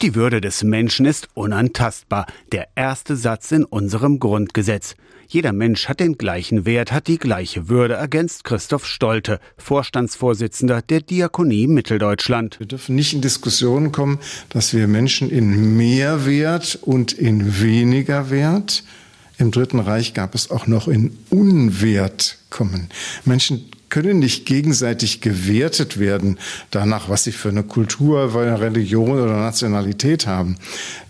Die Würde des Menschen ist unantastbar. Der erste Satz in unserem Grundgesetz. Jeder Mensch hat den gleichen Wert, hat die gleiche Würde, ergänzt Christoph Stolte, Vorstandsvorsitzender der Diakonie Mitteldeutschland. Wir dürfen nicht in Diskussionen kommen, dass wir Menschen in Mehrwert und in weniger Wert im Dritten Reich gab es auch noch in Unwert kommen. Menschen können nicht gegenseitig gewertet werden danach, was sie für eine Kultur, Religion oder Nationalität haben.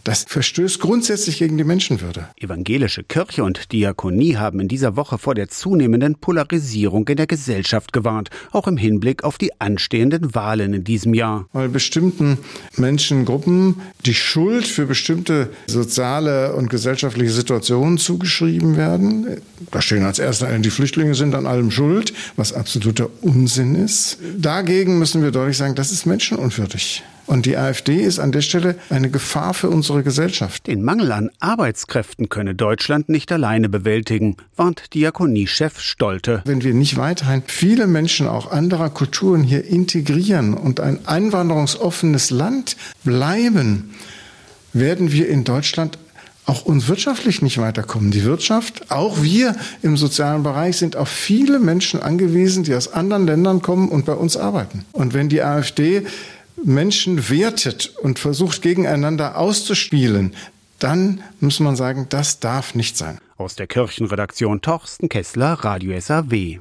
Das verstößt grundsätzlich gegen die Menschenwürde. Evangelische Kirche und Diakonie haben in dieser Woche vor der zunehmenden Polarisierung in der Gesellschaft gewarnt, auch im Hinblick auf die anstehenden Wahlen in diesem Jahr. Weil bestimmten Menschengruppen die Schuld für bestimmte soziale und gesellschaftliche Situationen zugeschrieben werden. Da stehen als erster die Flüchtlinge sind an allem schuld, was absoluter Unsinn ist. Dagegen müssen wir deutlich sagen, das ist menschenunwürdig. Und die AfD ist an der Stelle eine Gefahr für unsere Gesellschaft. Den Mangel an Arbeitskräften könne Deutschland nicht alleine bewältigen, warnt Diakoniechef Stolte. Wenn wir nicht weiterhin viele Menschen auch anderer Kulturen hier integrieren und ein einwanderungsoffenes Land bleiben, werden wir in Deutschland auch uns wirtschaftlich nicht weiterkommen. Die Wirtschaft, auch wir im sozialen Bereich sind auf viele Menschen angewiesen, die aus anderen Ländern kommen und bei uns arbeiten. Und wenn die AfD Menschen wertet und versucht gegeneinander auszuspielen, dann muss man sagen, das darf nicht sein. Aus der Kirchenredaktion Torsten Kessler, Radio SAW.